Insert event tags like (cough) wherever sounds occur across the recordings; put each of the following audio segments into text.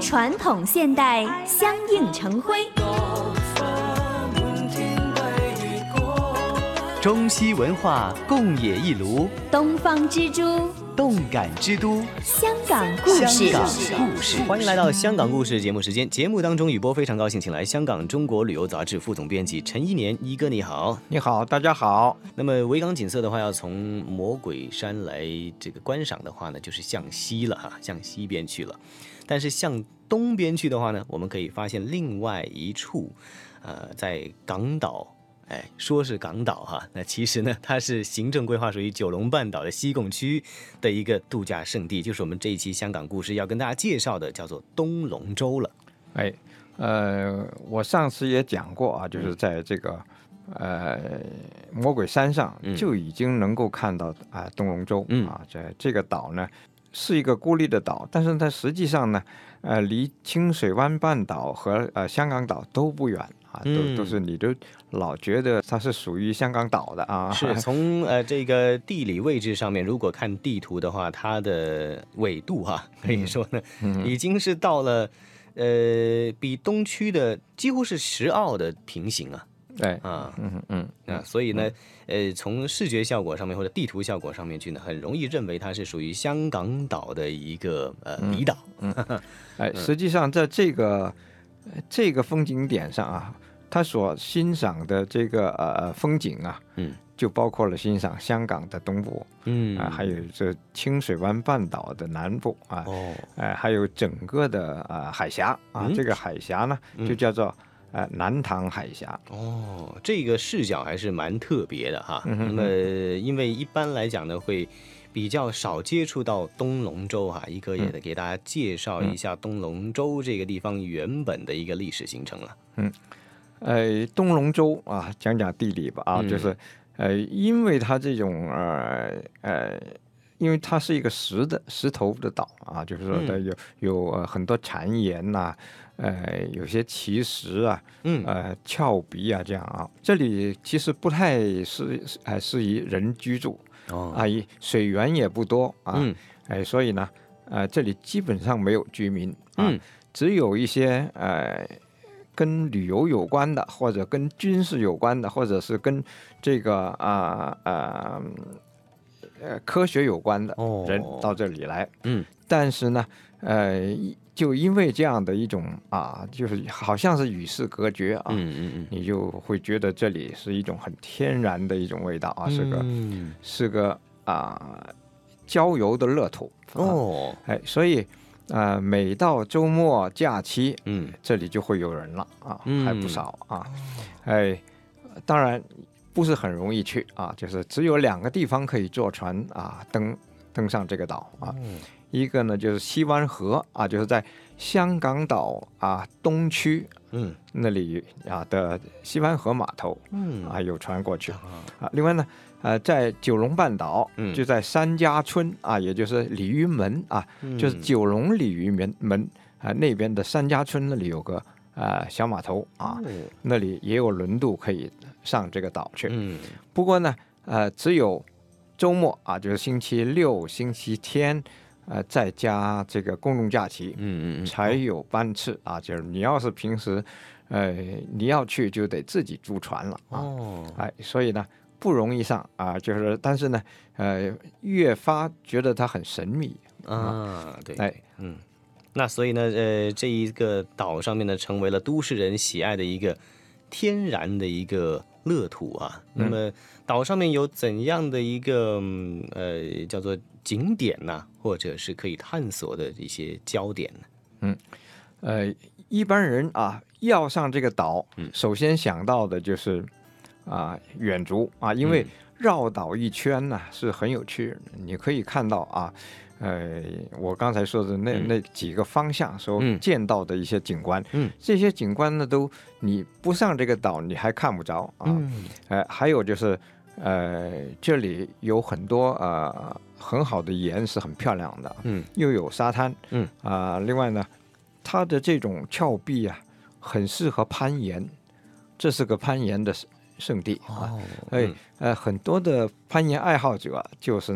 传统现代相映成辉，中西文化共冶一炉，东方之珠，动感之都，香港故事。香港故事。欢迎来到香港故事节目时间。节目当中，雨波非常高兴，请来香港中国旅游杂志副总编辑陈一年一哥，你好。你好，大家好。那么维港景色的话，要从魔鬼山来这个观赏的话呢，就是向西了哈，向西边去了。但是向东边去的话呢，我们可以发现另外一处，呃，在港岛。哎，说是港岛哈，那其实呢，它是行政规划属于九龙半岛的西贡区的一个度假胜地，就是我们这一期香港故事要跟大家介绍的，叫做东龙洲了。哎，呃，我上次也讲过啊，就是在这个呃魔鬼山上就已经能够看到啊东龙洲啊，这这个岛呢是一个孤立的岛，但是它实际上呢，呃，离清水湾半岛和呃香港岛都不远。啊，都都是你都老觉得它是属于香港岛的啊。(laughs) 是从呃这个地理位置上面，如果看地图的话，它的纬度哈，可以说呢，已经是到了呃比东区的几乎是十澳的平行啊。对啊，嗯嗯啊，所以呢，呃，从视觉效果上面或者地图效果上面去呢，很容易认为它是属于香港岛的一个呃离岛。(laughs) 哎，实际上在这个。这个风景点上啊，他所欣赏的这个呃风景啊，嗯，就包括了欣赏香港的东部，嗯。啊，还有这清水湾半岛的南部啊，哦，哎，还有整个的啊海峡啊，这个海峡呢就叫做呃南塘海峡。哦，这个视角还是蛮特别的哈。那么因为一般来讲呢会。比较少接触到东龙洲哈，一哥也得给大家介绍一下东龙洲这个地方原本的一个历史形成了。嗯，呃，东龙洲啊，讲讲地理吧啊，就是呃，因为它这种呃呃，因为它是一个石的石头的岛啊，就是说它有有很多残岩呐，呃，有些奇石啊，嗯，呃，峭壁啊，这样啊，这里其实不太适呃适宜人居住。哦，啊，水源也不多啊，嗯，哎，所以呢，呃，这里基本上没有居民，嗯，只有一些呃跟旅游有关的，或者跟军事有关的，或者是跟这个啊啊呃科学有关的人到这里来，嗯，但是呢，呃。就因为这样的一种啊，就是好像是与世隔绝啊，嗯嗯嗯，你就会觉得这里是一种很天然的一种味道啊，是个是个啊郊游的乐土哦，哎，所以啊，每到周末假期，嗯，这里就会有人了啊，还不少啊，哎，当然不是很容易去啊，就是只有两个地方可以坐船啊登登上这个岛啊。一个呢，就是西湾河啊，就是在香港岛啊东区，嗯，那里啊的西湾河码头，嗯。啊有船过去。啊。另外呢，呃，在九龙半岛，嗯，就在三家村啊，也就是鲤鱼门啊，就是九龙鲤鱼门门啊那边的三家村那里有个啊小码头啊，那里也有轮渡可以上这个岛去。嗯，不过呢，呃，只有周末啊，就是星期六、星期天。呃，再加这个公众假期，嗯嗯才有班次啊。就是你要是平时，呃，你要去就得自己租船了啊。哦，哎，所以呢不容易上啊。就是，但是呢，呃，越发觉得它很神秘啊。对，哎，嗯，那所以呢，呃，这一个岛上面呢，成为了都市人喜爱的一个天然的一个乐土啊。那么岛上面有怎样的一个呃叫做？景点呢，或者是可以探索的一些焦点呢？嗯，呃，一般人啊要上这个岛，首先想到的就是啊远足啊，因为绕岛一圈呢是很有趣。你可以看到啊，呃，我刚才说的那那几个方向所见到的一些景观，嗯，这些景观呢都你不上这个岛你还看不着啊。呃，还有就是呃这里有很多呃。很好的岩是很漂亮的，嗯，又有沙滩，嗯。啊，另外呢，它的这种峭壁啊，很适合攀岩，这是个攀岩的圣地啊，哎呃，很多的攀岩爱好者就是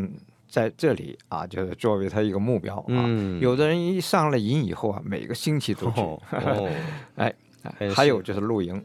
在这里啊，就是作为他一个目标啊。嗯有的人一上了瘾以后啊，每个星期都去。(laughs) 哦哦哎，还有就是露营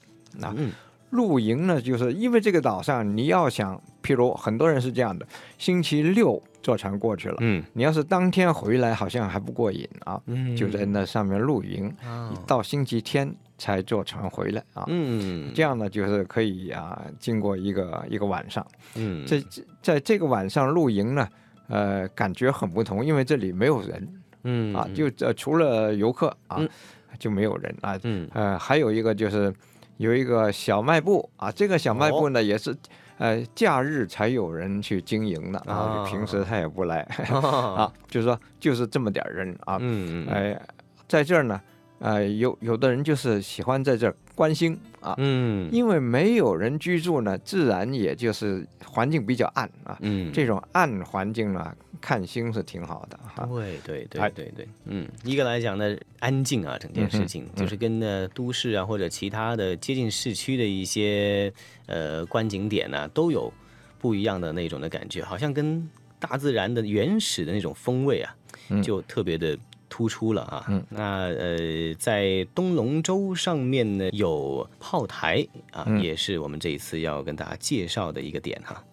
啊。嗯露营呢，就是因为这个岛上，你要想，譬如很多人是这样的，星期六坐船过去了，嗯你要是当天回来，好像还不过瘾啊，嗯就在那上面露营，啊到星期天才坐船回来啊。嗯这样呢，就是可以啊，经过一个一个晚上，嗯在在这个晚上露营呢，呃，感觉很不同，因为这里没有人。嗯啊，就呃除了游客啊，嗯。就没有人啊。嗯。呃，还有一个就是有一个小卖部啊，这个小卖部呢、也是呃假日才有人去经营的啊，啊平时他也不来啊。(laughs) 啊，就是说就是这么点人啊，嗯嗯。哎、在这儿呢，呃，有有的人就是喜欢在这儿观星啊，嗯。因为没有人居住呢，自然也就是环境比较暗啊。嗯。这种暗环境呢，看星是挺好的哈。对对对哎对对，嗯，一个来讲呢，安静啊，整件事情、嗯就是跟呢都市啊或者其他的接近市区的一些呃观景点呢、都有不一样的那种的感觉，好像跟大自然的原始的那种风味啊，嗯。就特别的突出了啊。嗯。那呃，在东龙洲上面呢有炮台啊，嗯。也是我们这一次要跟大家介绍的一个点哈。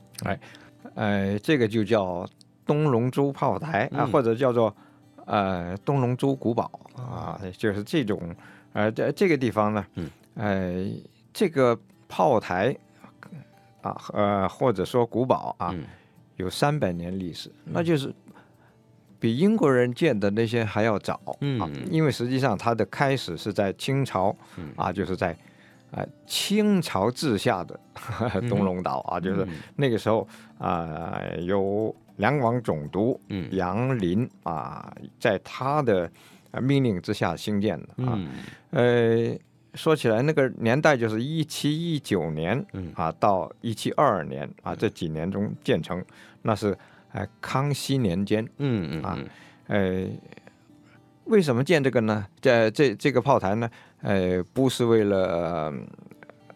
呃，这个就叫东龙洲炮台啊，嗯。或者叫做呃东龙洲古堡啊，就是这种呃这这个地方呢，嗯，呃这个炮台啊呃或者说古堡啊，嗯。有三百年历史，那就是比英国人建的那些还要早啊嗯，因为实际上它的开始是在清朝嗯。啊，就是在。啊、清朝治下的东龙岛啊，就是嗯。那个时候啊、有两广总督嗯。杨林啊，在他的呃命令之下兴建的啊。嗯。呃，说起来那个年代就是一七一九年嗯。啊到一七二二年啊这几年中建成，那是呃康熙年间。嗯嗯啊嗯呃，为什么建这个呢？这这这个炮台呢？呃，不是为了、呃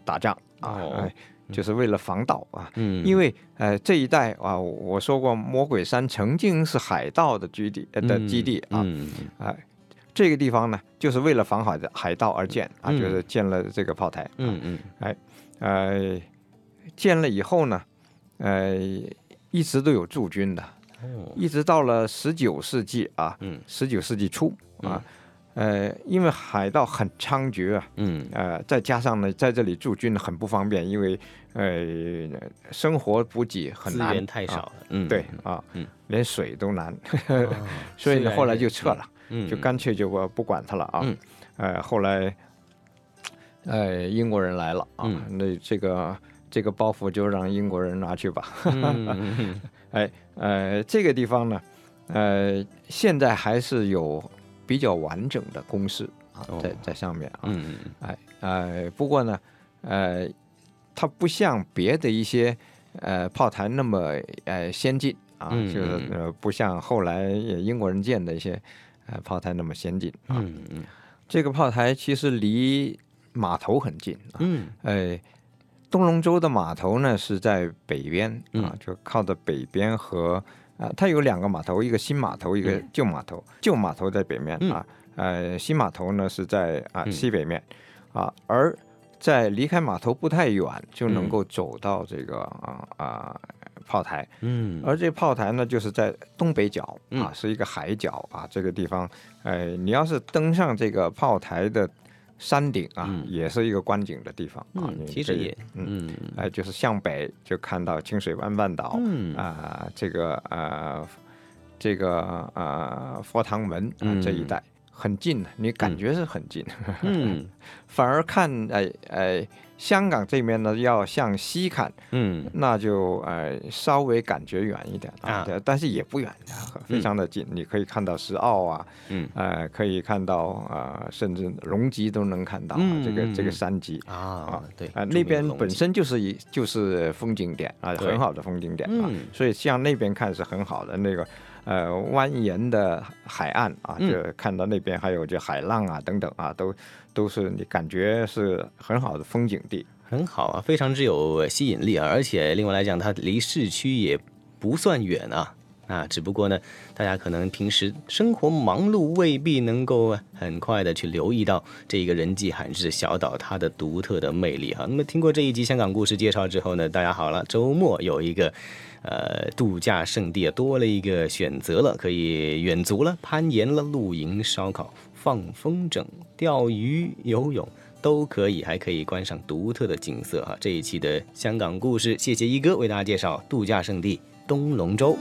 打仗啊，就是为了防盗啊。嗯，因为呃这一带啊，我我说过魔鬼山曾经是海盗的基地呃的基地啊，这个地方呢就是为了防海的海盗而建啊，嗯就是建了这个炮台。嗯嗯哎呃，建了以后呢，呃，一直都有驻军的，哦。一直到了十九世纪啊，嗯。十九世纪初啊，呃，因为海盗很猖獗啊，嗯。呃，再加上呢，在这里驻军很不方便，因为呃，生活补给很难，资源太少啊了，嗯对啊，嗯。连水都难，哦 (laughs) 所以呢，后来就撤了，嗯。就干脆就不不管它了啊。嗯。呃，后来，呃，英国人来了啊，嗯。那这个这个包袱就让英国人拿去吧。(laughs) (laughs) 哎，呃，这个地方呢，呃，现在还是有比较完整的公式啊，在哦在上面啊。嗯哎，呃，不过呢，呃，它不像别的一些呃炮台那么呃先进啊，嗯就是嗯呃不像后来英国人建的一些呃炮台那么先进啊。嗯嗯这个炮台其实离码头很近啊，嗯呃，东龙洲的码头呢是在北边啊嗯，就靠的北边和啊，它有两个码头，一个新码头，一个嗯。旧码头。旧码头在北面嗯。啊，呃，新码头呢是在啊嗯。西北面啊，而在离开码头不太远就能嗯。够走到这个啊啊炮台，嗯。而这炮台呢，就是在东北角嗯。啊，是一个海角啊。这个地方，呃，你要是登上这个炮台的山顶啊，嗯。也是一个观景的地方啊。其实也嗯，嗯。哎、就是向北就看到清水湾半岛嗯。啊、这个呃，这个呃佛堂门啊、嗯。这一带很近，你感觉是很近，嗯。(laughs) 反而看哎哎。香港这边呢，要向西看，嗯。那就呃稍微感觉远一点啊啊，对但是也不远，非常的近，你可以看到石澳啊，嗯。呃，可以看到呃，甚至龙脊都能看到、啊嗯这个这个山脊。啊对啊、著名那边本身就是一就是风景点啊，很好的风景点啊，嗯。所以向那边看是很好的那个呃蜿蜒的海岸啊，嗯就看到那边还有这海浪啊等等啊，都都是你感觉是很好的风景地。很好啊，非常之有吸引力啊，而且另外来讲，它离市区也不算远啊。啊，只不过呢，大家可能平时生活忙碌，未必能够很快的去留意到这个人迹罕至小岛它的独特的魅力哈。那么听过这一集香港故事介绍之后呢，大家好了，周末有一个呃度假胜地啊，多了一个选择了，可以远足了、攀岩了、露营、烧烤、放风筝、钓鱼、游泳。都可以，还可以观赏独特的景色哈。这一期的香港故事，谢谢一哥为大家介绍度假胜地东龙洲。